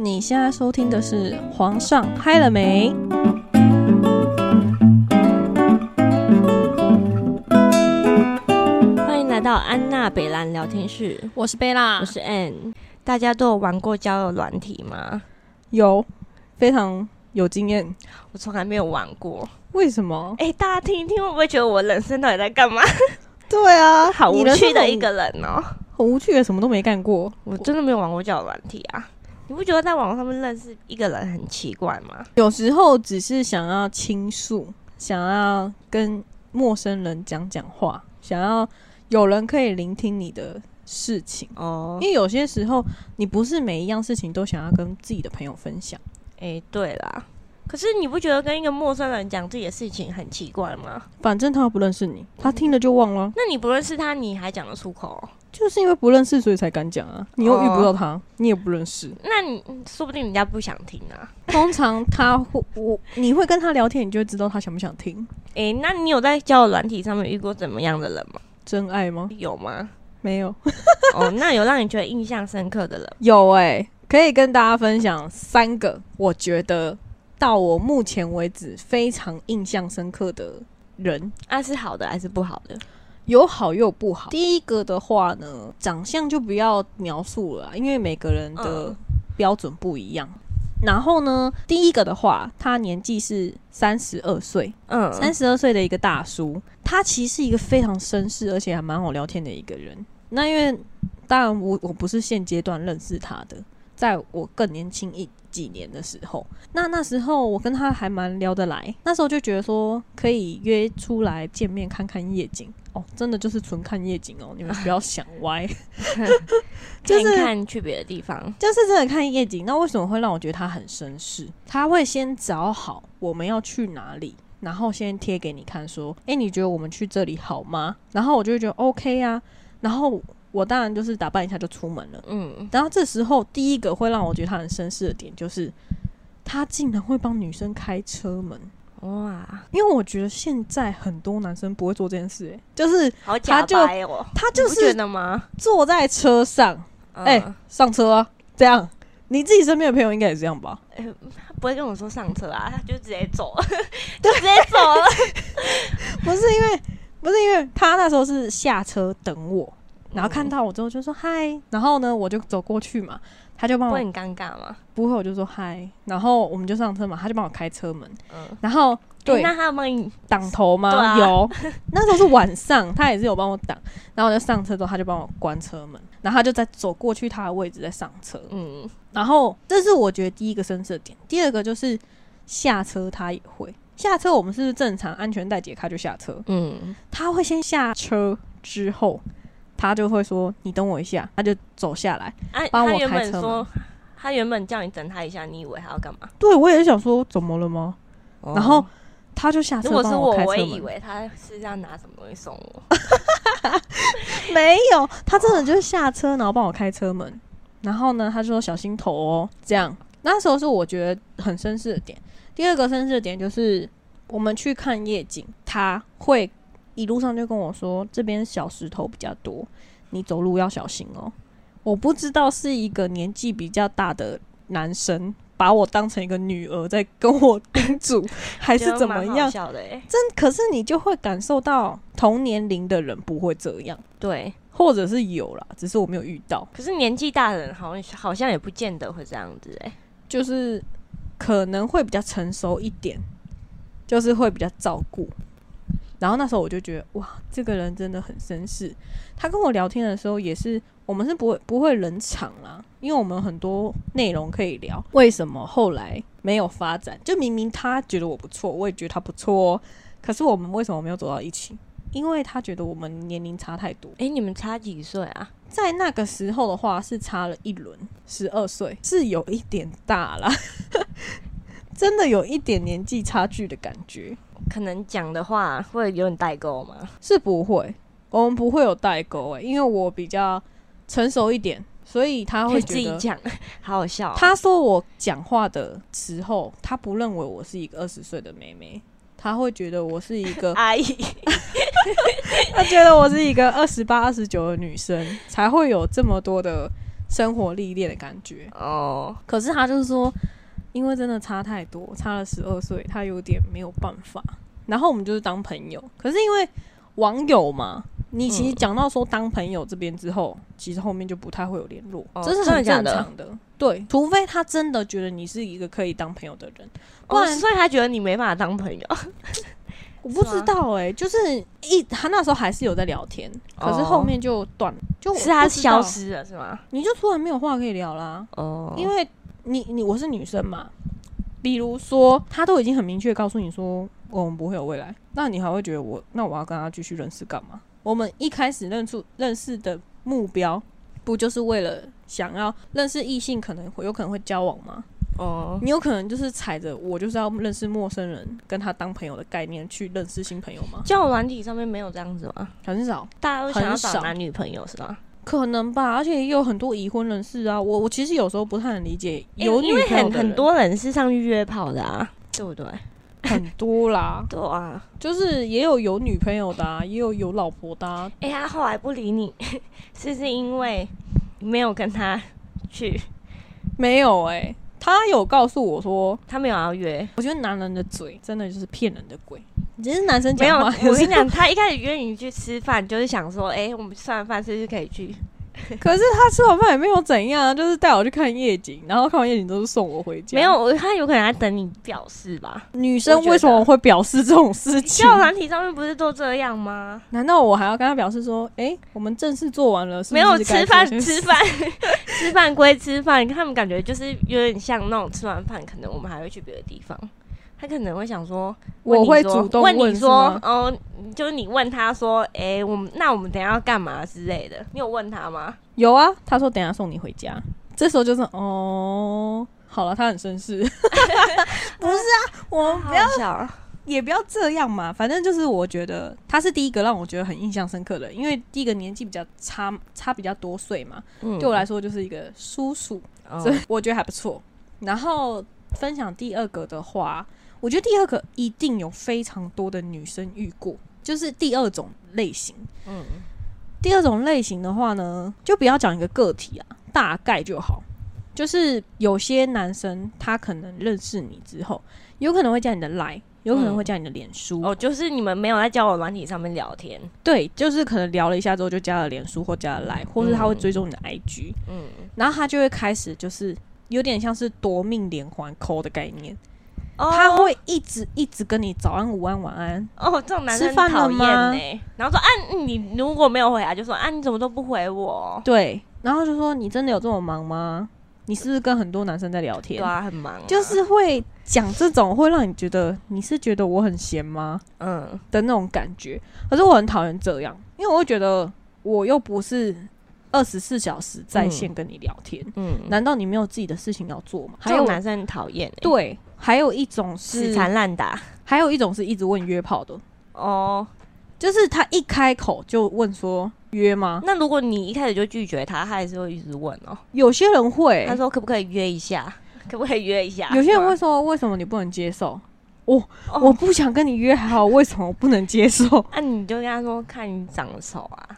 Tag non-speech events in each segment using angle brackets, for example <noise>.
你现在收听的是《皇上嗨了没》。欢迎来到安娜北兰聊天室，我是贝拉，我是 Ann。大家都有玩过交友软体吗？有非常有经验。我从来没有玩过。为什么？哎、大家听一听，会不会觉得我人生到底在干嘛？对啊，好无趣的一个人哦、很无趣的，什么都没干过。我真的没有玩过交友软体啊！你不觉得在网络上面认识一个人很奇怪吗？有时候只是想要倾诉，想要跟陌生人讲讲话，想要有人可以聆听你的事情。哦因，为有些时候，你不是每一样事情都想要跟自己的朋友分享。哎、对啦。可是你不觉得跟一个陌生人讲自己的事情很奇怪吗？反正他不认识你，他听了就忘了。那你不认识他，你还讲得出口哦、就是因为不认识，所以才敢讲啊。你又遇不到他，你也不认识。那你说不定人家不想听啊。通常他会，我你会跟他聊天，你就会知道他想不想听。诶、那你有在交友软体上面遇过怎么样的人吗？真爱吗？有吗？没有。哦，那有让你觉得印象深刻的人吗？<laughs> 有哎、可以跟大家分享三个，我觉得到我目前为止非常印象深刻的人，啊，是好的还是不好的？有好又有不好。第一个的话呢，长相就不要描述了，因为每个人的嗯标准不一样。然后呢，第一个的话，他年纪是三十二岁，嗯，三十二岁的一个大叔，他其实是一个非常绅士，而且还蛮好聊天的一个人。那因为当然我我不是现阶段认识他的，在我更年轻一几年的时候，那那时候我跟他还蛮聊得来，那时候就觉得说可以约出来见面看看夜景哦，真的就是纯看夜景哦，<laughs> 你们不要想歪，<laughs> 就是看去别的地方。就是真的看夜景。那为什么会让我觉得他很绅士？他会先找好我们要去哪里，然后先贴给你看，说：“诶，你觉得我们去这里好吗？”然后我就会觉得 OK 啊。然后我当然就是打扮一下就出门了。嗯，然后这时候第一个会让我觉得他很绅士的点，就是他竟然会帮女生开车门。哇，因为我觉得现在很多男生不会做这件事、哎，就是他就哦！他就是？坐在车上，哎、嗯上车啊，这样。你自己身边的朋友应该也这样吧？他不会跟我说上车啊，他就直接走了，<laughs> 就直接走了。<laughs> 不是因为，不是因为他那时候是下车等我，然后看到我之后就说嗨，然后呢我就走过去嘛，他就帮我很尴尬吗？不会我就说嗨，然后我们就上车嘛，他就帮我开车门，嗯，然后对那他有帮你挡头吗？对啊有，<laughs> 那时候是晚上，他也是有帮我挡，然后我就上车之后他就帮我关车门，然后他就再走过去他的位置再上车，嗯然后这是我觉得第一个深色点，第二个就是下车他也会下车，我们是不是正常安全带解开就下车？嗯，他会先下车之后，他就会说：“你等我一下。”他就走下来。啊，帮我他原开车门本说，他原本叫你等他一下，你以为他要干嘛？对我也是想说怎么了吗？然后他就下车帮如果是我，开车门。我也以为他是要拿什么东西送我。<laughs> 没有，他真的就是下车，然后帮我开车门。然后呢，他就说小心头哦，这样。那时候是我觉得很绅士的点。第二个绅士的点就是我们去看夜景，他会一路上就跟我说这边小石头比较多，你走路要小心哦。我不知道是一个年纪比较大的男生把我当成一个女儿在跟我 <laughs> 叮嘱，还是怎么样？真可是你就会感受到同年龄的人不会这样。对。或者是有啦，只是我没有遇到，可是年纪大的人好像好像也不见得会这样子哎、就是可能会比较成熟一点，就是会比较照顾。然后那时候我就觉得，哇，这个人真的很绅士。他跟我聊天的时候也是，我们是不会不会冷场啦，因为我们很多内容可以聊。为什么后来没有发展？就明明他觉得我不错，我也觉得他不错哦，可是我们为什么没有走到一起？因为他觉得我们年龄差太多。哎、你们差几岁啊？<laughs> 在那个时候的话，是差了一轮，十二岁，是有一点大啦，真的有一点年纪差距的感觉。可能讲的话会有点代沟吗？是不会，我们不会有代沟诶、因为我比较成熟一点，所以他会。自己讲，好好笑哦、他说我讲话的时候，他不认为我是一个二十岁的妹妹，他会觉得我是一个 <laughs> 阿姨，<laughs> 他觉得我是一个二十八、二十九的女生，才会有这么多的生活历练的感觉。哦，可是他就是说，因为真的差太多，差了十二岁，他有点没有办法。然后我们就是当朋友，可是因为网友嘛，你其实嗯讲到说当朋友这边之后，其实后面就不太会有联络，哦这是很正常的。对，除非他真的觉得你是一个可以当朋友的人，不哦，然所以他觉得你没办法当朋友。<laughs> 我不知道哎、就是一他那时候还是有在聊天，可是后面就断了，就是他消，失了是吗？你就突然没有话可以聊啦。哦，因为你你我是女生嘛，比如说他都已经很明确告诉你说我们不会有未来，那你还会觉得我那我要跟他继续认识干嘛？我们一开始认出认识的目标，不就是为了想要认识异性，可能会有可能会交往吗？哦，你有可能就是踩着我就是要认识陌生人，跟他当朋友的概念去认识新朋友吗？交友软体上面没有这样子吗？很少，大家都想要找男女朋友是吗？可能吧，而且也有很多已婚人士啊。我我其实有时候不太能理解有女因为很很朋友的人多人是上去约炮的啊，对不对？很多啦，<laughs> 对啊，就是也有有女朋友的、啊，也有有老婆的、啊。哎、他后来不理你，<laughs> 是不是因为没有跟他去？没有哎、他有告诉我说，他没有要约？我觉得男人的嘴真的就是骗人的鬼。只是男生没有，讲话，我跟你讲，他一开始约你去吃饭，就是想说，哎、我们吃完饭是不是可以去？<laughs> 可是他吃完饭也没有怎样，就是带我去看夜景，然后看完夜景都是送我回家。没有，我他有可能在等你表示吧。女生为什么会表示这种事情交？友软体上面不是都这样吗？难道我还要跟他表示说，哎、我们正式做完了，是不没有该吃饭，做些事吃饭，吃饭归吃饭，他们感觉就是有点像那种吃完饭，可能我们还会去别的地方。他可能会想说，问我会主动问你说，哦，就是你问他说，哎、我们那我们等下要干嘛之类的，你有问他吗？有啊，他说等下送你回家。这时候就是哦，好了，他很绅士。<laughs> 不是啊，我们不要也不要这样嘛。反正就是我觉得他是第一个让我觉得很印象深刻的，因为第一个年纪比较差差比较多岁嘛，嗯对我来说就是一个叔叔，哦所以我觉得还不错。然后分享第二个的话，我觉得第二个一定有非常多的女生遇过，就是第二种类型。嗯，第二种类型的话呢，就不要讲一个个体啊，大概就好。就是有些男生他可能认识你之后，有可能会加你的 line，有可能会加你的脸书。哦，就是你们没有在交友软体上面聊天，对，就是可能聊了一下之后就加了脸书或加了 line，或是他会追踪你的 IG，、嗯，然后他就会开始就是有点像是夺命连环扣的概念，哦他会一直一直跟你早安、午安、晚安。哦，这种男生吃饭了讨厌吗呢。然后说啊，你如果没有回来，就说啊，你怎么都不回我？对，然后就说你真的有这么忙吗？你是不是跟很多男生在聊天？对啊，很忙啊、就是会讲这种会让你觉得你是觉得我很闲吗嗯，的那种感觉。可是我很讨厌这样，因为我会觉得我又不是二十四小时在线跟你聊天，嗯，难道你没有自己的事情要做吗？还有男生很讨厌、欸，，对，还有一种是死，缠烂打。还有一种是一直问约炮的，哦，就是他一开口就问说约吗？那如果你一开始就拒绝他，他还是会一直问哦。有些人会他，说可不可以约一下？<laughs> 可不可以约一下？有些人会说为什么你不能接受？我哦我不想跟你约，还好，为什么我不能接受？啊，你就跟他说，看你长得丑啊。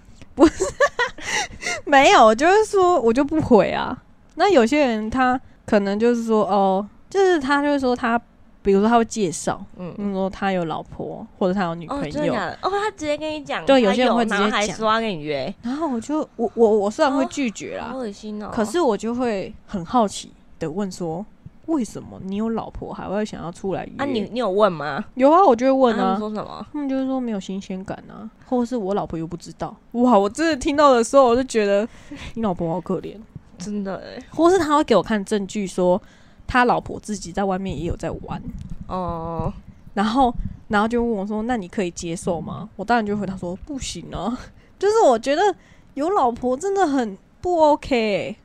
<laughs> 没有，就是说我就不回啊。那有些人他可能就是说哦，就是他就是说他，比如说他会介绍，嗯，嗯，说他有老婆或者他有女哦，朋友，真的假的？哦，他直接跟你讲，对有些人会直接然后还讲说要跟你约，然后我就我我我虽然会哦拒绝啦，好恶心哦。可是我就会很好奇的问说，为什么你有老婆还会想要出来约？啊，你你有问吗？有啊，我就会问啊他。说什么？他们就是说没有新鲜感啊，或者是我老婆又不知道。哇，我真的听到的时候，我就觉得你老婆好可怜。真的欸或是他会给我看证据说他老婆自己在外面也有在玩，哦，然后然后就问我说：“那你可以接受吗？”我当然就回答说：“不行啊，就是我觉得有老婆真的很不 OK，欸、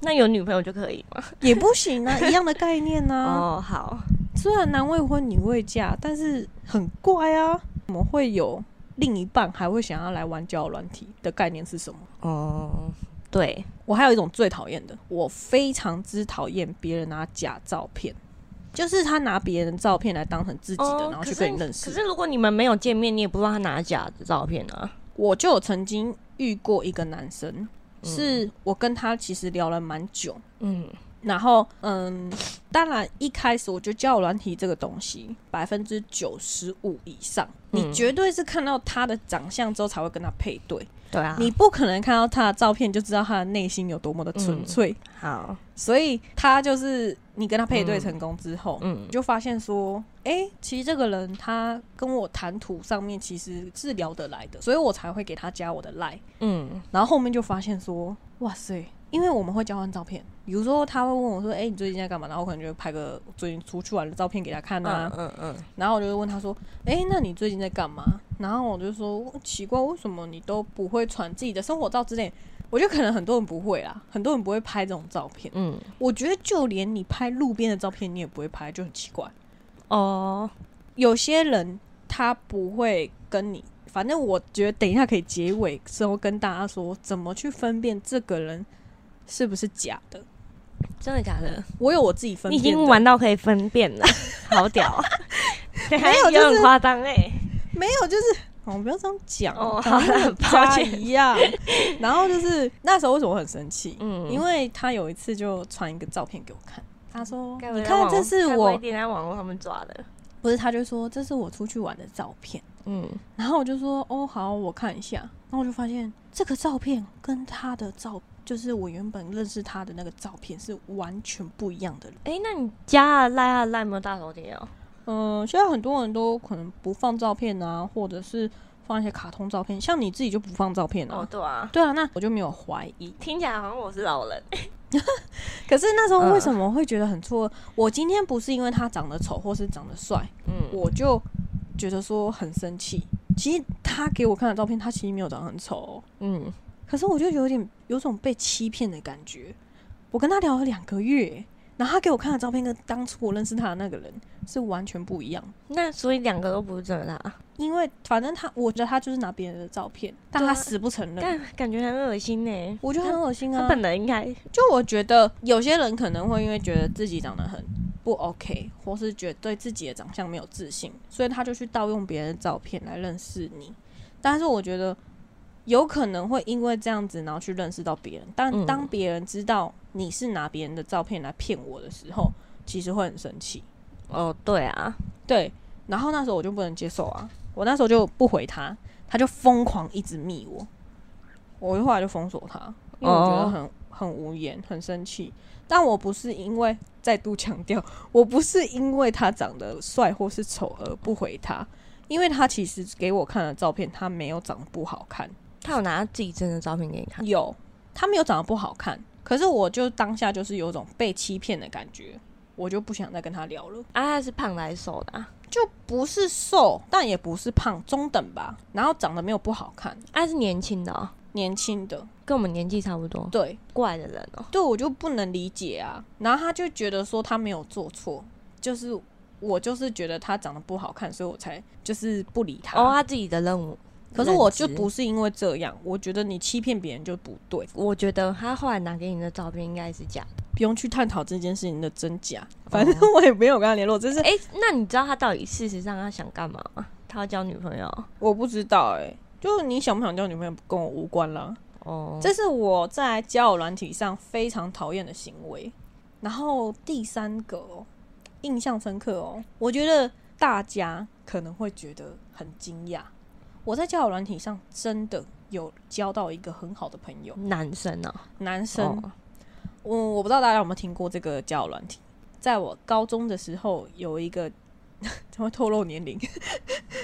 那有女朋友就可以吗？也不行啊，<laughs> 一样的概念啊。哦，好，虽然男未婚女未嫁，但是很怪啊，怎么会有另一半还会想要来玩交友软体的概念是什么？哦，对，我还有一种最讨厌的，我非常之讨厌别人拿假照片，就是他拿别人的照片来当成自己的，哦，然后去跟你认识。可是如果你们没有见面，你也不知道他拿假的照片啊。我就有曾经遇过一个男生，是我跟他其实聊了蛮久，嗯。然后嗯，当然一开始我觉得交友软体这个东西，百分之九十五以上，你嗯。绝对是看到他的长相之后才会跟他配对，对啊，你不可能看到他的照片就知道他的内心有多么的纯粹。好，所以他就是你跟他配对成功之后，嗯。你就发现说，哎、其实这个人他跟我谈吐上面其实是聊得来的，所以我才会给他加我的 line。嗯。然后后面就发现说，哇塞，因为我们会交换照片，比如说他会问我说，哎、你最近在干嘛？然后我可能就会拍个最近出去玩的照片给他看啊。嗯嗯嗯，然后我就会问他说，哎、那你最近在干嘛？然后我就说，奇怪，为什么你都不会传自己的生活照之类？我觉得可能很多人不会啦，很多人不会拍这种照片。嗯我觉得就连你拍路边的照片，你也不会拍，就很奇怪。哦，有些人他不会跟你，反正我觉得等一下可以结尾之后跟大家说怎么去分辨这个人是不是假的。真的假的？我有我自己分你已辨的，经玩到可以分辨了，<laughs> 好屌啊！没有 <laughs> 就是很夸张哎，没有就是。哦，不要这样讲哦好像好啦我家抱歉一样。然后就是那时候为什么我很生气？嗯因为他有一次就传一个照片给我看，他说：“该不会你看，网这是该不会一我定在网络上面抓的，不是？”他就说：“这是我出去玩的照片。”嗯然后我就说：“哦，好，我看一下。”然后我就发现这个照片跟他的照，就是我原本认识他的那个照片是完全不一样的人。哎，那你加了赖啊赖没有大头贴哦？嗯、现在很多人都可能不放照片啊，或者是放一些卡通照片，像你自己就不放照片啊。哦，对啊，对啊，那我就没有怀疑。听起来好像我是老人，<laughs> 可是那时候为什么会觉得很错愕？我今天不是因为他长得丑或是长得帅，嗯，我就觉得说很生气。其实他给我看的照片，他其实没有长得很丑、哦，嗯可是我就有点有种被欺骗的感觉。我跟他聊了两个月，然后他给我看的照片跟当初我认识他的那个人是完全不一样。那所以两个都不是真的啊，因为反正他，我觉得他就是拿别人的照片，但他死不承认。但感觉很恶心呢。我觉得很恶心啊！他本来应该就我觉得有些人可能会因为觉得自己长得很不 OK，或是觉得对自己的长相没有自信，所以他就去盗用别人的照片来认识你。但是我觉得有可能会因为这样子，然后去认识到别人。但嗯当别人知道你是拿别人的照片来骗我的时候，其实会很生气。哦，对啊，对，然后那时候我就不能接受啊，我那时候就不回他，他就疯狂一直密我，我后来就封锁他，因为我觉得哦很、很无言，很生气。但我不是因为再度强调，<laughs> 我不是因为他长得帅或是丑而不回他，因为他其实给我看的照片，他没有长得不好看，他有拿自己真的照片给你看，有他没有长得不好看，可是我就当下就是有种被欺骗的感觉，我就不想再跟他聊了。啊，他是胖的还是瘦的啊？就不是瘦，但也不是胖，中等吧。然后长得没有不好看，啊，他是年轻的哦，年轻的，跟我们年纪差不多，对怪的人哦。对，我就不能理解啊。然后他就觉得说他没有做错，就是我就是觉得他长得不好看，所以我才就是不理他。哦，他自己的任务。可是我就不是因为这样，我觉得你欺骗别人就不对，我觉得他后来拿给你的照片应该是假的。不用去探讨这件事情的真假。反正我也没有跟他联络，只是哎、那你知道他到底事实上他想干嘛吗？他要交女朋友我不知道哎、就你想不想交女朋友跟我无关啦。哦。这是我在交友软体上非常讨厌的行为。然后第三个、哦、印象深刻哦，我觉得大家可能会觉得很惊讶。我在交友软体上真的有交到一个很好的朋友，男生哦，男生。哦我我不知道大家有没有听过这个交友软体。在我高中的时候，有一个 <laughs> 怎么透露年龄？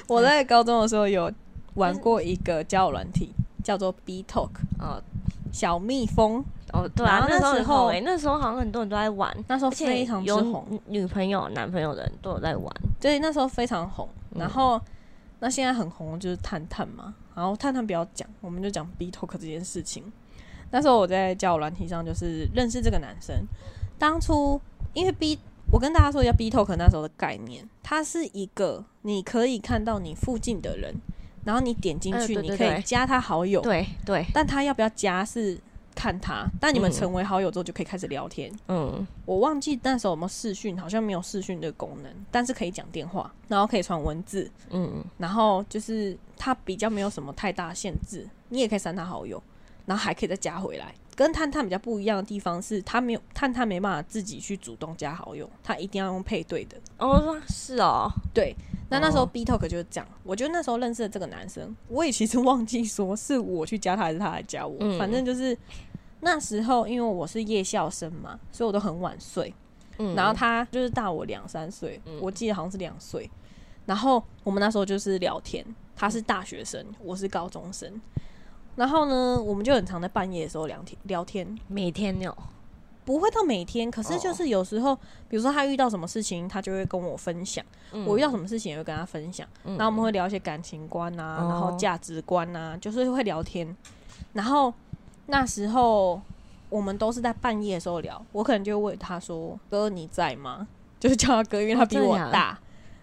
我在高中的时候有玩过一个交友软体，叫做 B Talk 哦小蜜蜂。哦，对啊，那时候那时候很红诶、那时候好像很多人都在玩，那时候非常之红，女女朋友、男朋友的人都有在玩。对，那时候非常红。嗯然后那现在很红就是探探嘛，然后探探不要讲，我们就讲 B Talk 这件事情。那时候我在交友软体上就是认识这个男生，当初因为 B，我跟大家说一下 B Talk 那时候的概念，它是一个你可以看到你附近的人，然后你点进去，你可以加他好友，对对，但他要不要加是看他，但你们嗯成为好友之后就可以开始聊天。嗯，我忘记那时候有没有视讯，好像没有视讯的功能，但是可以讲电话，然后可以传文字，嗯，然后就是他比较没有什么太大限制，你也可以删他好友。然后还可以再加回来。跟探探比较不一样的地方是，他没有探探没办法自己去主动加好友，他一定要用配对的。哦，是哦，对，那那时候哦 B Talk 就是这样。我觉得那时候认识的这个男生，我也其实忘记说是我去加他还是他来加我，嗯反正就是那时候因为我是夜校生嘛，所以我都很晚睡。嗯然后他就是大我两三岁，嗯我记得好像是两岁。然后我们那时候就是聊天，他是大学生，我是高中生。然后呢，我们就很常在半夜的时候聊天聊天，每天有，不会到每天，可是哦就是有时候，比如说他遇到什么事情，他就会跟我分享；我遇到什么事情也会跟他分享。嗯，然后我们会聊一些感情观啊，哦然后价值观啊，就是会聊天。然后那时候我们都是在半夜的时候聊，我可能就会问他说：“哥，你在吗？” <laughs> 就是叫他哥，因为他比我大。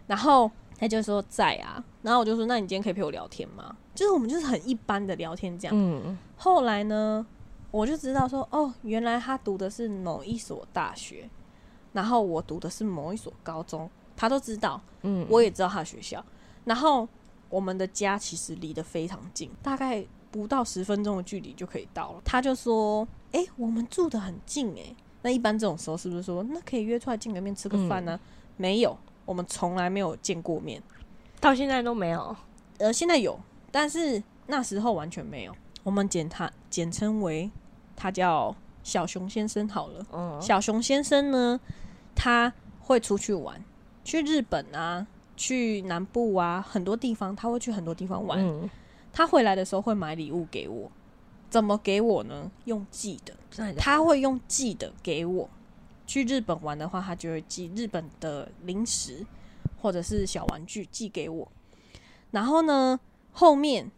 然后他就说在啊，然后我就说：“那你今天可以陪我聊天吗？”就是我们就是很一般的聊天这样。嗯后来呢，我就知道说，哦，原来他读的是某一所大学，然后我读的是某一所高中，他都知道，嗯，我也知道他的学校。然后我们的家其实离得非常近，大概不到十分钟的距离就可以到了。他就说，诶，我们住得很近诶。那一般这种时候是不是说，那可以约出来见个面吃个饭呢、没有，我们从来没有见过面。到现在都没有，呃，现在有，但是那时候完全没有。我们简他简称为他叫小熊先生好了。嗯，小熊先生呢，他会出去玩，去日本啊，去南部啊，很多地方，他会去很多地方玩。嗯，他回来的时候会买礼物给我，怎么给我呢？用寄的他会用寄的给我。去日本玩的话，他就会寄日本的零食或者是小玩具寄给我。然后呢，后面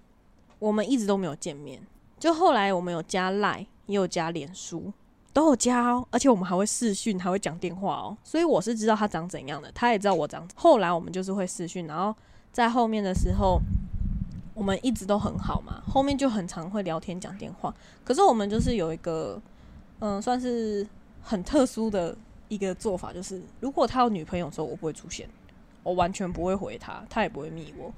我们一直都没有见面，就后来我们有加赖，也有加脸书，都有加哦，而且我们还会视讯，还会讲电话哦，所以我是知道他长怎样的，他也知道我长。后来我们就是会视讯，然后在后面的时候，我们一直都很好嘛，后面就很常会聊天讲电话。可是我们就是有一个，嗯，算是很特殊的一个做法，就是如果他有女朋友的时候，我不会出现，我完全不会回他，他也不会密我。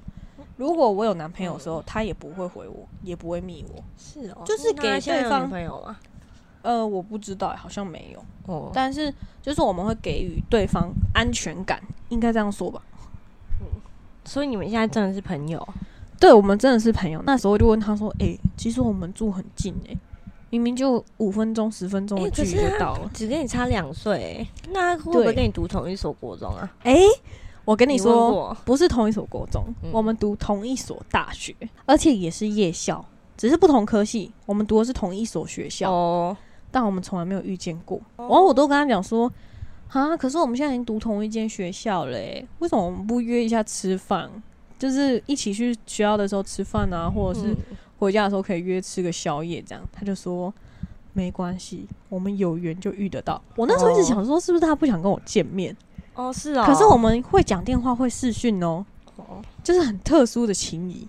如果我有男朋友的时候，他也不会回我，也不会密我。是哦，就是给对方女朋友吗？呃，我不知道，好像没有。哦，但是就是我们会给予对方安全感，应该这样说吧？嗯所以你们现在真的是朋友？对，我们真的是朋友。那时候就问他说：“诶，其实我们住很近诶，明明就五分钟、十分钟的距离就到了。只跟你差两岁，那会不会跟你读同一所国中啊？诶，我跟你说，过不是同一所国中，嗯我们读同一所大学，而且也是夜校，只是不同科系。我们读的是同一所学校，哦，但我们从来没有遇见过。然后我都跟他讲说：“啊，可是我们现在已经读同一间学校了诶，为什么我们不约一下吃饭？就是一起去学校的时候吃饭啊，或者是嗯回家的时候可以约吃个宵夜，这样。他就说没关系，我们有缘就遇得到。我那时候一直想说，是不是他不想跟我见面？哦是哦，可是我们会讲电话，会视讯哦，哦就是很特殊的情谊。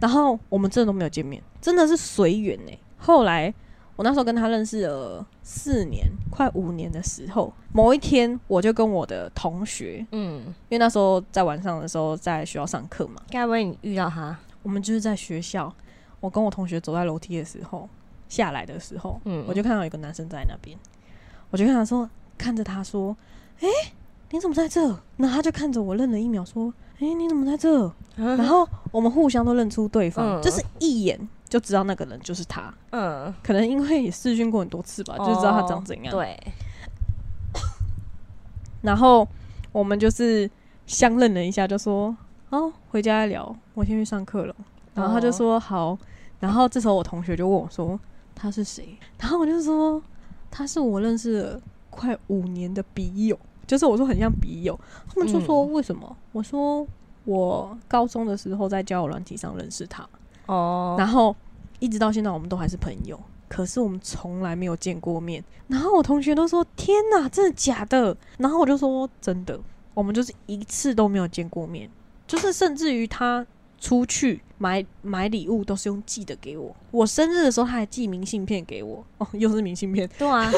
然后我们真的都没有见面，真的是随缘呢。后来我那时候跟他认识了四年，快五年的时候，某一天我就跟我的同学，嗯，因为那时候在晚上的时候在学校上课嘛，该不会你遇到他？我们就是在学校，我跟我同学走在楼梯的时候，下来的时候，嗯我就看到有一个男生在那边，我就看他说，看着他说，诶，你怎么在这？然后他就看着我，愣了一秒，说，诶，你怎么在这？然然后我们互相都认出对方，嗯就是一眼就知道那个人就是他。嗯，可能因为也试训过很多次吧，就知道他长怎样。，对，<coughs> 然后我们就是相认了一下，就说，哦，回家聊，我先去上课了。然后他就说好，然后这时候我同学就问我说他是谁，然后我就说他是我认识了快五年的笔友，就是我说很像笔友，他们就说嗯为什么？我说我高中的时候在交友软体上认识他，哦，然后一直到现在我们都还是朋友，可是我们从来没有见过面。然后我同学都说天哪，真的假的？然后我就说真的，我们就是一次都没有见过面，就是甚至于他出去买买礼物都是用寄的给我，我生日的时候他还寄明信片给我，<laughs> 哦，又是明信片，对啊，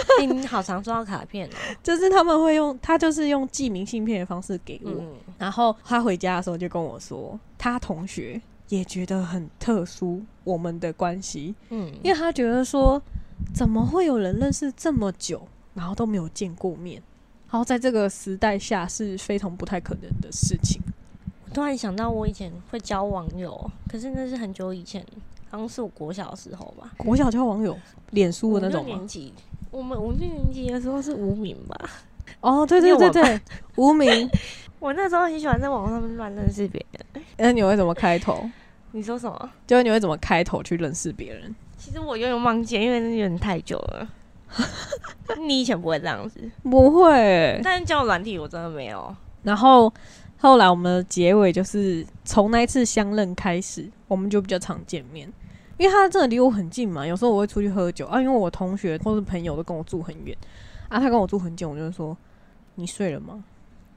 好常收到卡片哦，<laughs> 就是他们会用他就是用寄明信片的方式给我。嗯，然后他回家的时候就跟我说，他同学也觉得很特殊，我们的关系，嗯，因为他觉得说，怎么会有人认识这么久，然后都没有见过面？然后在这个时代下是非常不太可能的事情。我突然想到，我以前会交网友，可是那是很久以前，好像是我国小的时候吧，国小交网友，脸书的那种吗？年级，我们五六年级的时候是无名吧。哦，对对对对，无名。<laughs> 我那时候很喜欢在网上面乱认识别人。<laughs> 那你会怎么开头？<laughs> 你说什么？就是你会怎么开头去认识别人？其实我有点忘记，因为那有点太久了。你以前不会这样子，不会。但是交友软体我真的没有。然后后来我们的结尾就是从那一次相认开始，我们就比较常见面，因为他真的离我很近嘛。有时候我会出去喝酒啊，因为我同学或是朋友都跟我住很远啊，他跟我住很近，我就会说你睡了吗？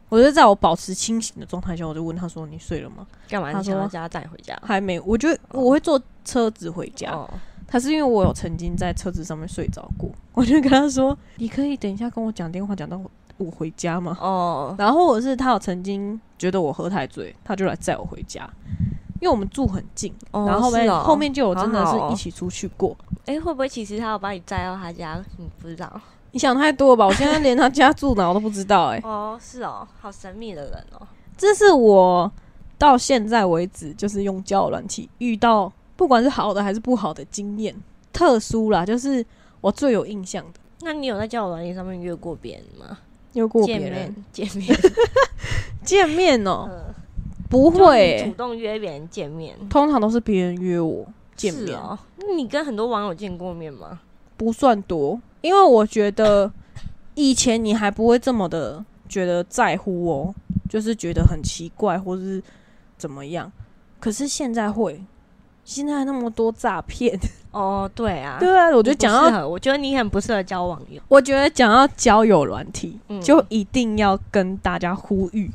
我就在我保持清醒的状态下，我就问他说你睡了吗？干嘛？他说他带回家？还没，我觉得我会坐车子回家，哦，他是因为我有曾经在车子上面睡着过，我就跟他说你可以等一下跟我讲电话，讲到我回家吗？哦，然后或者是他有曾经觉得我喝太醉，他就来载我回家，因为我们住很近，哦然后后面、哦后面就有真的是一起出去过。哎、会不会其实他要把你载到他家？你不知道？你想太多了吧？我现在连他家住哪我都不知道、欸，哦，是哦，好神秘的人哦。这是我到现在为止就是用交友软体遇到不管是好的还是不好的经验，特殊啦，就是我最有印象的。那你有在交友软件上面约过别人吗？约过别见人面见面，<laughs> 见面哦、嗯，不就会欸、主动约别人见面通常都是别人约我见面。哦。那你跟很多网友见过面吗？不算多，因为我觉得 <laughs> 以前你还不会这么的觉得在乎哦，就是觉得很奇怪或是怎么样。可是现在会，现在那么多诈骗，哦，对啊，对啊，我觉得讲到，我觉得你很不适合交网友。我觉得讲到交友软体，嗯就一定要跟大家呼吁。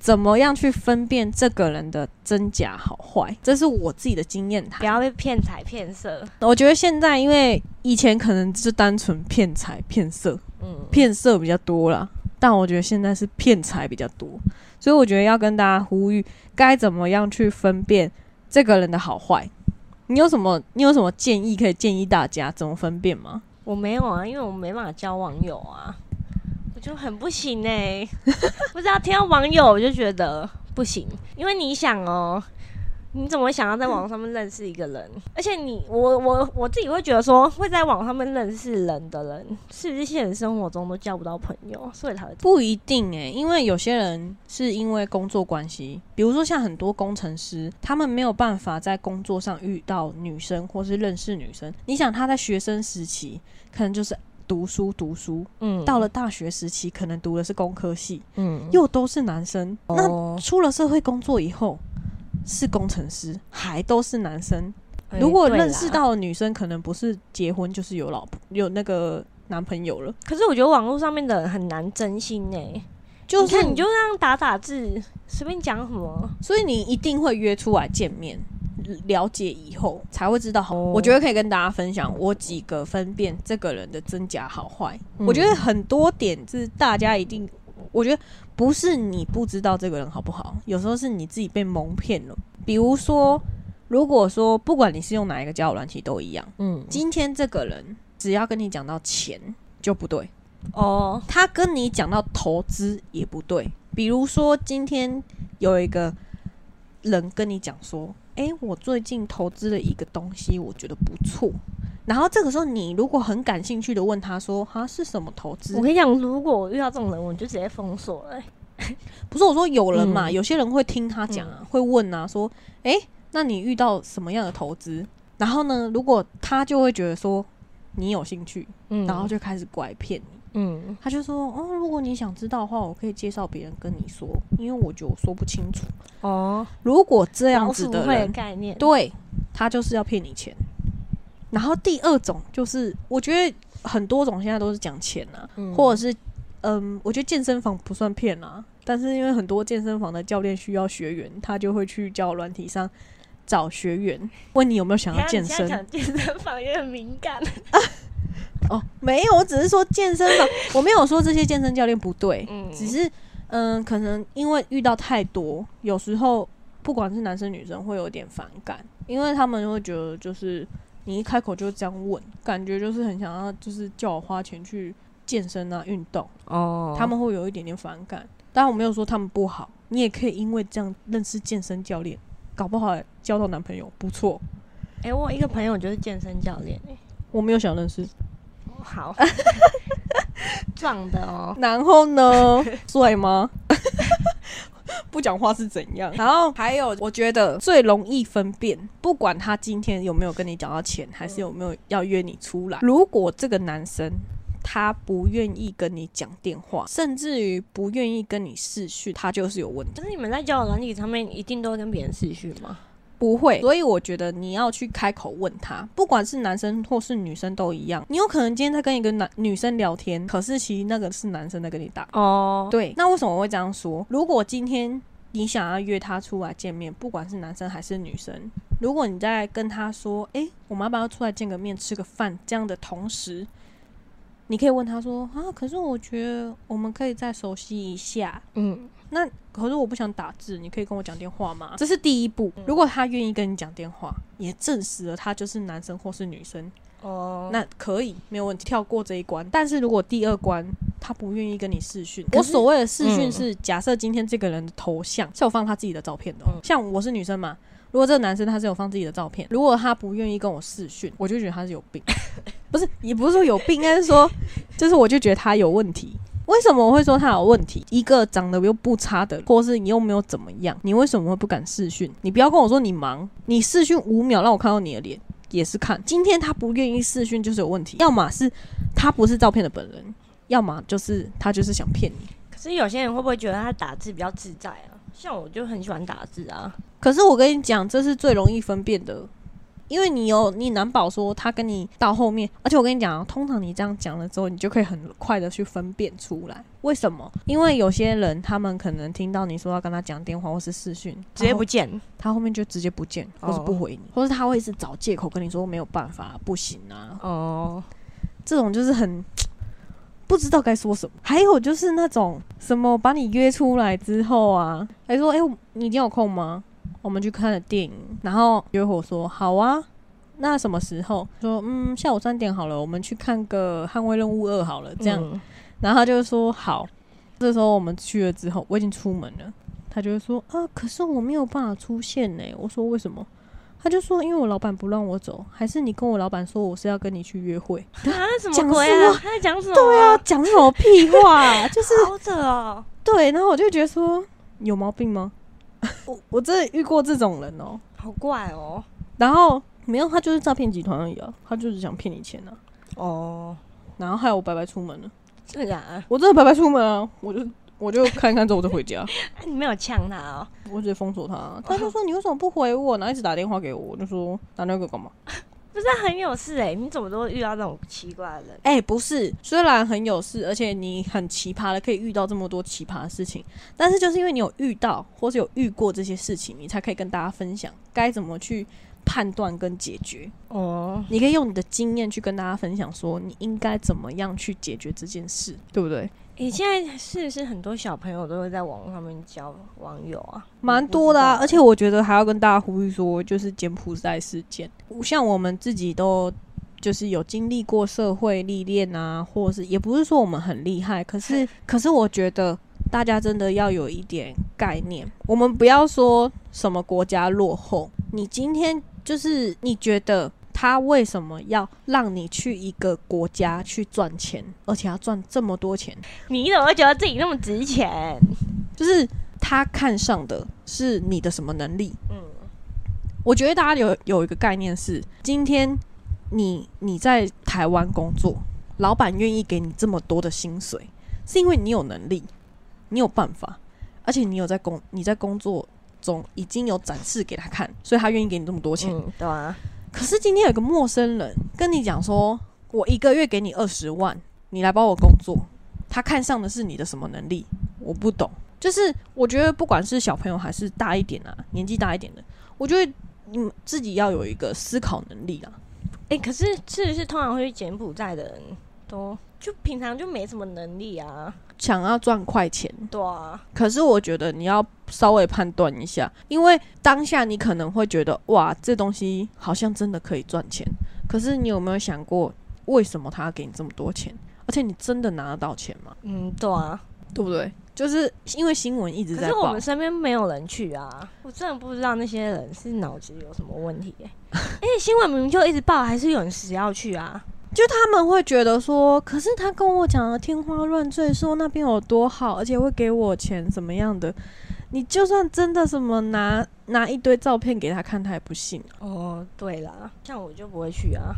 怎么样去分辨这个人的真假好坏？这是我自己的经验谈不。要被骗财骗色。我觉得现在因为以前可能是单纯骗财骗色，嗯，骗色比较多啦，但我觉得现在是骗财比较多，所以我觉得要跟大家呼吁，该怎么样去分辨这个人的好坏？你有什么你有什么建议可以建议大家怎么分辨吗？我没有啊，因为我没办法交网友啊，我就很不行哎、<laughs> 不知道听到网友我就觉得不行，因为你想哦。你怎么会想要在网上面认识一个人？<laughs> 而且你，我我我自己会觉得说，会在网上面认识人的人，是不是现实生活中都交不到朋友，所以才会不一定诶、因为有些人是因为工作关系，比如说像很多工程师，他们没有办法在工作上遇到女生或是认识女生。你想他在学生时期可能就是读书读书，嗯到了大学时期可能读的是工科系，嗯又都是男生。那哦出了社会工作以后，是工程师，还都是男生。哎如果认识到的女生，可能不是结婚就是有老婆有那个男朋友了，可是我觉得网络上面的人很难真心诶、就是你看你就这样打打字，随便讲什么，所以你一定会约出来见面。了解以后才会知道我觉得可以跟大家分享我几个分辨这个人的真假好坏。嗯我觉得很多点是大家一定，我觉得不是你不知道这个人好不好，有时候是你自己被蒙骗了。比如说，如果说不管你是用哪一个交友软体都一样，嗯，今天这个人只要跟你讲到钱就不对，哦，他跟你讲到投资也不对。比如说，今天有一个人跟你讲说：“诶，我最近投资了一个东西，我觉得不错。”然后这个时候，你如果很感兴趣的问他说：“哈，是什么投资我跟你讲，如果我遇到这种人，我就直接封锁了欸、？”不是我说有人嘛，嗯有些人会听他讲啊，会问啊，说：“诶，那你遇到什么样的投资？”然后呢，如果他就会觉得说你有兴趣，嗯然后就开始拐骗你。嗯，他就说：“哦，如果你想知道的话，我可以介绍别人跟你说，因为我觉得我说不清楚。哦，如果这这样子的人，概念，对他就是要骗你钱。然后第二种就是，我觉得很多种现在都是讲钱啊，嗯。或者是嗯，我觉得健身房不算骗啊，但是因为很多健身房的教练需要学员，他就会去教软体上找学员，问你有没有想要健身。讲健身房也很敏感。啊，<laughs> 哦，没有，我只是说健身房，我没有说这些健身教练不对，嗯。只是嗯，可能因为遇到太多，有时候不管是男生女生会有点反感，因为他们会觉得就是你一开口就这样问，感觉就是很想要就是叫我花钱去健身啊运动，哦，他们会有一点点反感。当然我没有说他们不好，你也可以因为这样认识健身教练，搞不好交到男朋友，不错。哎、我有一个朋友就是健身教练、欸，我没有想认识，好 <laughs> 壮的哦，然后呢，<laughs> 帅吗？不讲话是怎样？然后还有，我觉得最容易分辨，不管他今天有没有跟你讲到钱，还是有没有要约你出来。如果这个男生他不愿意跟你讲电话，甚至于不愿意跟你视讯，他就是有问题。但是你们在交友软体上面一定都会跟别人视讯吗？不会，所以我觉得你要去开口问他，不管是男生或是女生都一样。你有可能今天在跟一个男女生聊天，可是其实那个是男生在跟你打。哦，对，那为什么我会这样说？如果今天你想要约他出来见面，不管是男生还是女生，如果你在跟他说：“诶，我们要不要出来见个面，吃个饭？”这样的同时，你可以问他说：“啊，可是我觉得我们可以再熟悉一下。嗯，那可是我不想打字，你可以跟我讲电话吗？”这是第一步。如果他愿意跟你讲电话，也证实了他就是男生或是女生，哦，那可以没有问题，跳过这一关。但是如果第二关他不愿意跟你视讯，我所谓的视讯嗯是假设今天这个人的头像是有放他自己的照片的像我是女生嘛。如果这个男生他是有放自己的照片，如果他不愿意跟我视讯，我就觉得他是有病，<laughs> 不是，也不是说有病，应该是说，就是我就觉得他有问题。为什么我会说他有问题？一个长得又不差的，或是你又没有怎么样，你为什么会不敢试训？你不要跟我说你忙，你试训五秒让我看到你的脸，也是看。今天他不愿意试训就是有问题，要么是他不是照片的本人，要么就是他就是想骗你。可是有些人会不会觉得他打字比较自在啊？像我就很喜欢打字啊。可是我跟你讲，这是最容易分辨的，因为你有你难保说他跟你到后面，而且我跟你讲啊，通常你这样讲了之后，你就可以很快的去分辨出来。为什么？因为有些人他们可能听到你说要跟他讲电话或是视讯，直接不见，他后面就直接不见，或是不回你，或是他会一直找借口跟你说没有办法，不行啊，哦，这种就是很 <tsk> 不知道该说什么。还有就是那种什么把你约出来之后啊，还说哎、你今天有空吗？我们去看了电影，然后约我说好啊。那什么时候？说嗯，下午三点好了，我们去看个《捍卫任务二》好了，这样。嗯然后他就说好。这时候我们去了之后，我已经出门了，他就会说啊，可是我没有办法出现呢。我说为什么？他就说因为我老板不让我走，还是你跟我老板说我是要跟你去约会。啊，什讲么鬼啊？他在讲什么？对啊，，讲什么屁话？就是 <laughs> 好扯哦。对，然后我就觉得说有毛病吗？我我真的遇过这种人哦、好怪哦。然后没有，他就是诈骗集团而已啊，他就是想骗你钱啊。哦，然后害我白白出门了，真的假的？我真的白白出门啊，我就我就看一看之后我就回家，<laughs> 啊你没有呛他哦？我直接封锁他。他就说你为什么不回我？然后一直打电话给我，我就说打那个干嘛？不是很有事哎、你怎么都会遇到这种奇怪的人？哎、不是，虽然很有事，而且你很奇葩的可以遇到这么多奇葩的事情，但是就是因为你有遇到或是有遇过这些事情，你才可以跟大家分享该怎么去判断跟解决。哦，你可以用你的经验去跟大家分享，说你应该怎么样去解决这件事，对不对？你、现在是不是很多小朋友都会在网络上面交网友啊？蛮多的啊，而且我觉得还要跟大家呼吁说，就是柬埔寨事件，像我们自己都就是有经历过社会历练啊，或是也不是说我们很厉害，可是可是我觉得大家真的要有一点概念，我们不要说什么国家落后，你今天就是你觉得。他为什么要让你去一个国家去赚钱，而且要赚这么多钱？你怎么会觉得自己那么值钱？就是他看上的是你的什么能力？嗯，我觉得大家有有一个概念是，今天你你在台湾工作，老板愿意给你这么多的薪水，是因为你有能力，你有办法，而且你有在工你在工作中已经有展示给他看，所以他愿意给你这么多钱。嗯，对啊，可是今天有个陌生人跟你讲说，我一个月给你二十万，你来帮我工作，他看上的是你的什么能力？我不懂。就是我觉得不管是小朋友还是大一点啊，年纪大一点的，我觉得你自己要有一个思考能力啊。哎、可是是不是通常会去柬埔寨的人都就平常就没什么能力啊。想要赚快钱，对啊，可是我觉得你要稍微判断一下，因为当下你可能会觉得哇，这东西好像真的可以赚钱。可是你有没有想过，为什么他要给你这么多钱？而且你真的拿得到钱吗？嗯，对啊，对不对？就是因为新闻一直在报可是我们，身边没有人去啊，我真的不知道那些人是脑子有什么问题、欸。<laughs> 而且新闻明明就一直报，还是有人死要去啊。就他们会觉得说，可是他跟我讲的天花乱坠，说那边有多好，而且会给我钱，怎么样的？你就算真的什么拿拿一堆照片给他看，他也不信。哦，对啦，像我就不会去啊。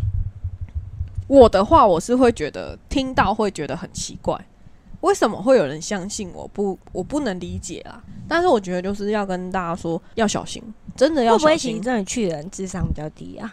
我的话，我是会觉得听到会觉得很奇怪，为什么会有人相信我？不，我不能理解啊。但是我觉得就是要跟大家说，要小心，真的要小会不会其实心。真的去的人智商比较低啊？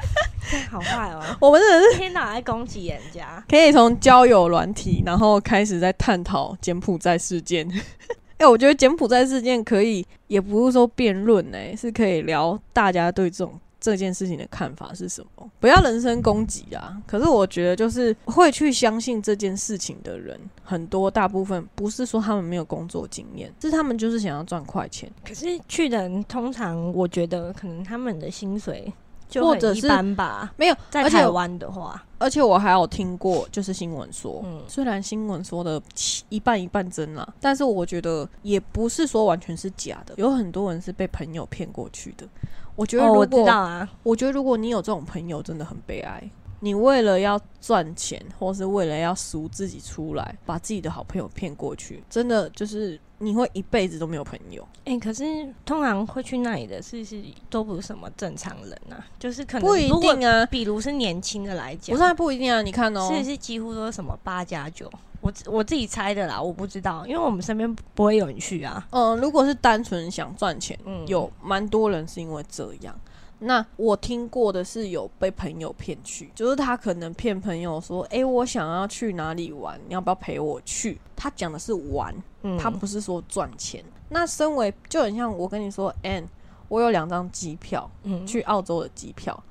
<laughs> 好坏哦，我们真的是天到晚在攻击人家。可以从交友软体，然后开始在探讨柬埔寨事件。<laughs> 哎、我觉得柬埔寨事件可以，也不是说辩论，哎，是可以聊大家对这种这件事情的看法是什么，不要人身攻击啊。可是我觉得，就是会去相信这件事情的人，很多大部分不是说他们没有工作经验，是他们就是想要赚快钱。可是去的人通常，我觉得可能他们的薪水就或者是般吧。没有，在台湾的话，而且我还有听过，就是新闻说，嗯虽然新闻说的一半一半真啦，但是我觉得也不是说完全是假的，有很多人是被朋友骗过去的。我觉得哦，如我知果、道啊，我觉得如果你有这种朋友，真的很悲哀。你为了要赚钱，或是为了要赎自己出来，把自己的好朋友骗过去，真的就是你会一辈子都没有朋友。哎、可是通常会去那里的是是都不是什么正常人啊，就是可能不一定啊，比如是年轻的来讲，不是啊不一定啊。你看哦，是是几乎都是什么八加九，我我自己猜的啦，我不知道，因为我们身边不会有人去啊。嗯，如果是单纯想赚钱，嗯有蛮多人是因为这样。那我听过的是有被朋友骗去，就是他可能骗朋友说：“诶，我想要去哪里玩，你要不要陪我去？”他讲的是玩，嗯，他不是说赚钱。那身为就很像我跟你说，Ann，我有两张机票嗯去澳洲的机票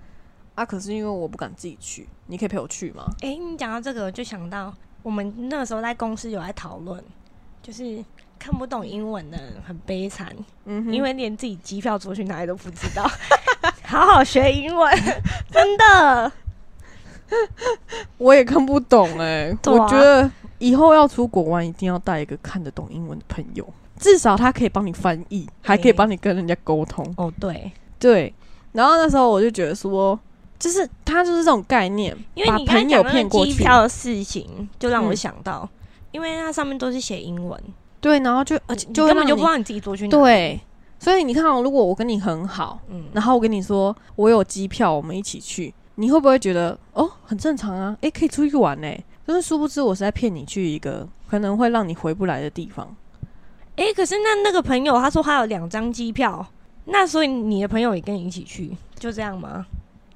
啊，可是因为我不敢自己去，你可以陪我去吗？哎、你讲到这个，我就想到我们那个时候在公司有在讨论，就是看不懂英文的人很悲惨，嗯哼，因为连自己机票出去哪里都不知道。<laughs> 好好学英文，<laughs> 真的。<laughs> 我也看不懂哎、我觉得以后要出国玩，一定要带一个看得懂英文的朋友，至少他可以帮你翻译，还可以帮你跟人家沟通。哦，对，对，然后那时候我就觉得说，就是他就是这种概念，把因为你刚才朋友骗过去。机票的事情，就让我嗯想到，因为它上面都是写英文，对，然后就而且你就根本就不知道你自己坐去哪里。对，所以你看哦，如果我跟你很好，嗯，然后我跟你说我有机票，我们一起去，你会不会觉得哦很正常啊？诶，可以出去玩呢、但是殊不知我是在骗你去一个可能会让你回不来的地方。诶、可是那那个朋友他说他有两张机票，那所以你的朋友也跟你一起去，就这样吗？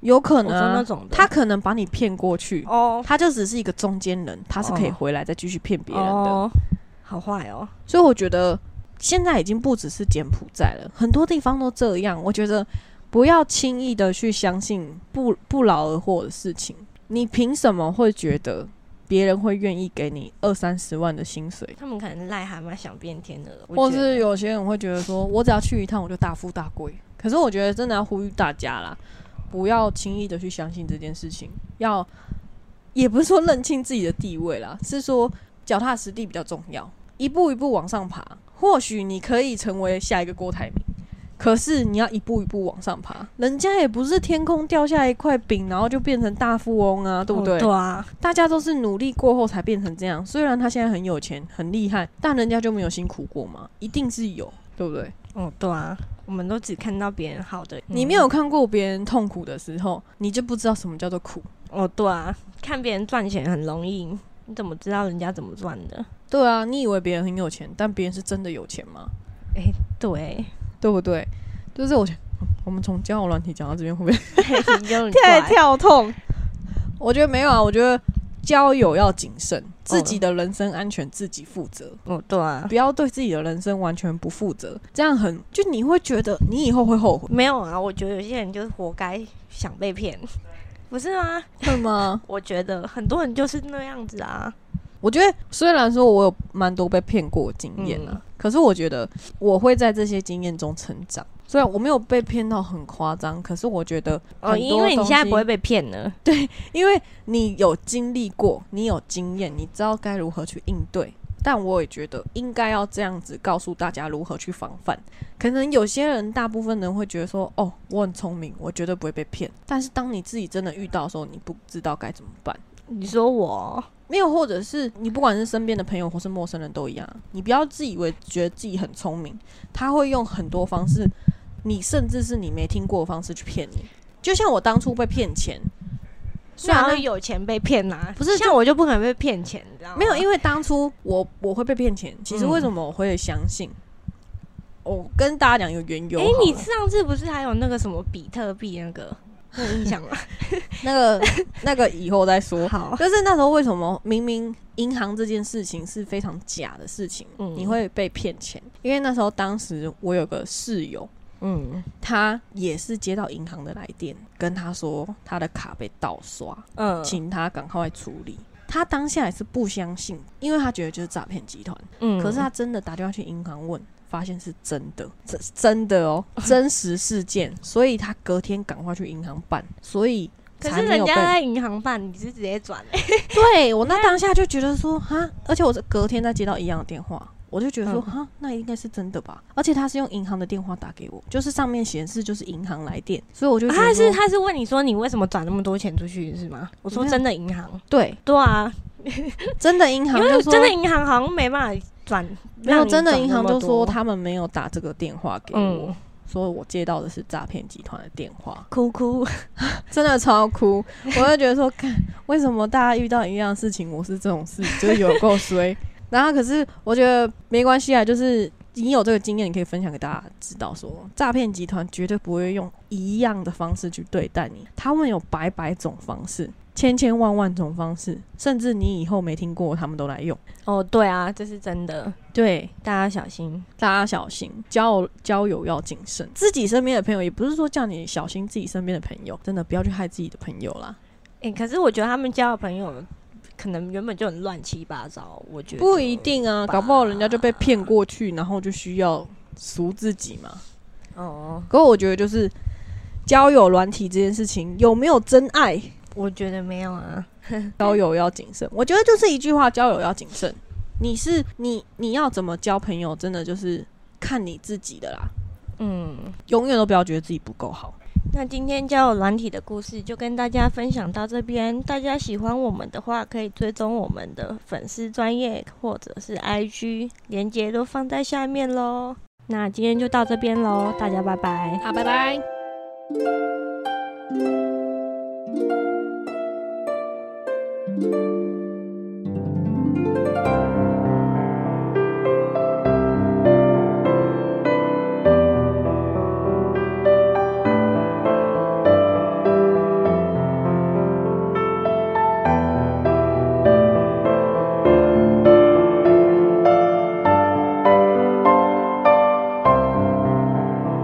有可能啊、那种，他可能把你骗过去，哦他就只是一个中间人，他是可以哦回来再继续骗别人的。哦，好坏哦，所以我觉得现在已经不只是柬埔寨了，很多地方都这样。我觉得不要轻易的去相信不不劳而获的事情。你凭什么会觉得别人会愿意给你二三十万的薪水？他们可能癞蛤蟆想变天鹅，或是有些人会觉得说，我只要去一趟我就大富大贵。可是我觉得真的要呼吁大家啦，不要轻易的去相信这件事情，要也不是说认清自己的地位啦，是说脚踏实地比较重要，一步一步往上爬。或许你可以成为下一个郭台铭，可是你要一步一步往上爬，人家也不是天空掉下一块饼，然后就变成大富翁啊，对不对？哦对啊，大家都是努力过后才变成这样。虽然他现在很有钱、很厉害，但人家就没有辛苦过吗？一定是有，对不对？哦对啊，我们都只看到别人好的，嗯你没有看过别人痛苦的时候，你就不知道什么叫做苦。哦对啊，看别人赚钱很容易，你怎么知道人家怎么赚的？对啊，你以为别人很有钱，但别人是真的有钱吗？对，对不对？就是我，我们从交友软体讲到这边，会不会 <laughs> 太跳痛？我觉得没有啊，我觉得交友要谨慎，自己的人身安全自己负责。哦对啊，不要对自己的人生完全不负责，这样很就你会觉得你以后会后悔。没有啊，我觉得有些人就是活该想被骗。不是吗？会吗？<laughs> 我觉得很多人就是那样子啊。我觉得虽然说我有蛮多被骗过经验啊，嗯可是我觉得我会在这些经验中成长。虽然我没有被骗到很夸张，可是我觉得哦，因为你现在不会被骗了。<laughs> 对因为你有经历过，你有经验，你知道该如何去应对。但我也觉得应该要这样子告诉大家如何去防范。可能有些人，大部分人会觉得说：“哦，我很聪明，我绝对不会被骗。”但是当你自己真的遇到的时候，你不知道该怎么办。你说我没有，或者是你不管是身边的朋友或是陌生人都一样，你不要自以为觉得自己很聪明，他会用很多方式，你甚至是你没听过的方式去骗你。就像我当初被骗钱，虽虽然然有钱被骗呐、不是像我就不可能被骗钱，你知道吗？没有，因为当初我我会被骗钱，其实嗯为什么我会相信？我跟大家讲一个缘由哎、好了。你上次不是还有那个什么比特币那个，你有印象吗？<laughs> 那个那个以后再说。好，就是那时候为什么明明银行这件事情是非常假的事情，嗯你会被骗钱？因为那时候当时我有个室友，嗯他也是接到银行的来电，跟他说他的卡被盗刷，嗯请他赶快处理。他当下也是不相信，因为他觉得就是诈骗集团。嗯可是他真的打电话去银行问，发现是真的，真真的哦，<laughs> 真实事件，所以他隔天赶快去银行办，所以可是人。家在银行办，你是直接转、<laughs> 欸，对我那当下就觉得说哈，而且我是隔天再接到一样的电话，我就觉得说嗯。哈、那应该是真的吧。而且他是用银行的电话打给我，就是上面显示就是银行来电，所以我就他是他是问你说你为什么转那么多钱出去是吗？我说真的银行，对。对啊，真的银行因就说为真的银行好像没办法转，没有真的银行就说他们没有打这个电话给我，嗯。说我接到的是诈骗集团的电话。哭哭，<laughs> 真的超哭，我就觉得说，看为什么大家遇到一样的事情，我是这种事，就是有够衰。然后可是我觉得没关系啊，就是你有这个经验，你可以分享给大家知道说诈骗集团绝对不会用一样的方式去对待你，他们有百百种方式，千千万万种方式，甚至你以后没听过，他们都来用。哦，对啊，这是真的，对，大家小心。大家小心，交交友要谨慎。自己身边的朋友，也不是说叫你小心自己身边的朋友，真的不要去害自己的朋友啦。哎、可是我觉得他们交的朋友可能原本就很乱七八糟，我觉得不一定啊，搞不好人家就被骗过去，然后就需要赎自己嘛。哦，可我觉得就是交友软体这件事情有没有真爱，我觉得没有啊。<laughs> 交友要谨慎。我觉得就是一句话，交友要谨慎。你是你你要怎么交朋友，真的就是看你自己的啦。嗯，永远都不要觉得自己不够好。那今天交友软体的故事就跟大家分享到这边。大家喜欢我们的话，可以追踪我们的粉丝专业或者是 IG，连接都放在下面喽。那今天就到这边喽，大家拜拜。好，拜拜。